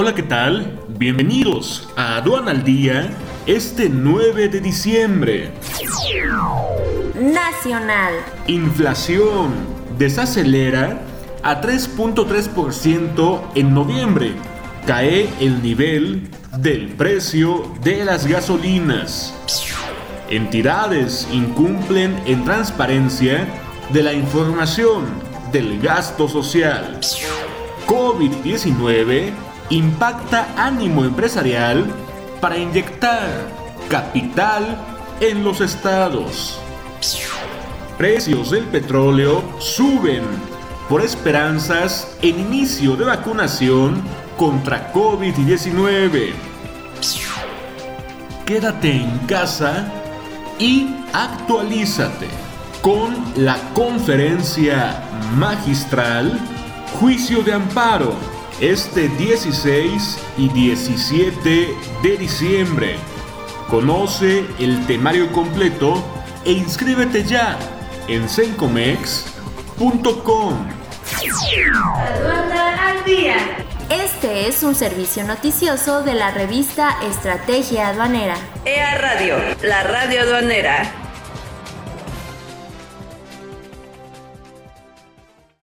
Hola, ¿qué tal? Bienvenidos a Aduan al Día este 9 de diciembre. Nacional. Inflación desacelera a 3.3% en noviembre. Cae el nivel del precio de las gasolinas. Entidades incumplen en transparencia de la información del gasto social. COVID-19 impacta ánimo empresarial para inyectar capital en los estados. Precios del petróleo suben por esperanzas en inicio de vacunación contra COVID-19. Quédate en casa y actualízate con la conferencia magistral Juicio de Amparo este 16 y 17 de diciembre. Conoce el temario completo e inscríbete ya en sencomex.com. al día. Este es un servicio noticioso de la revista Estrategia Aduanera. EA Radio, la radio aduanera.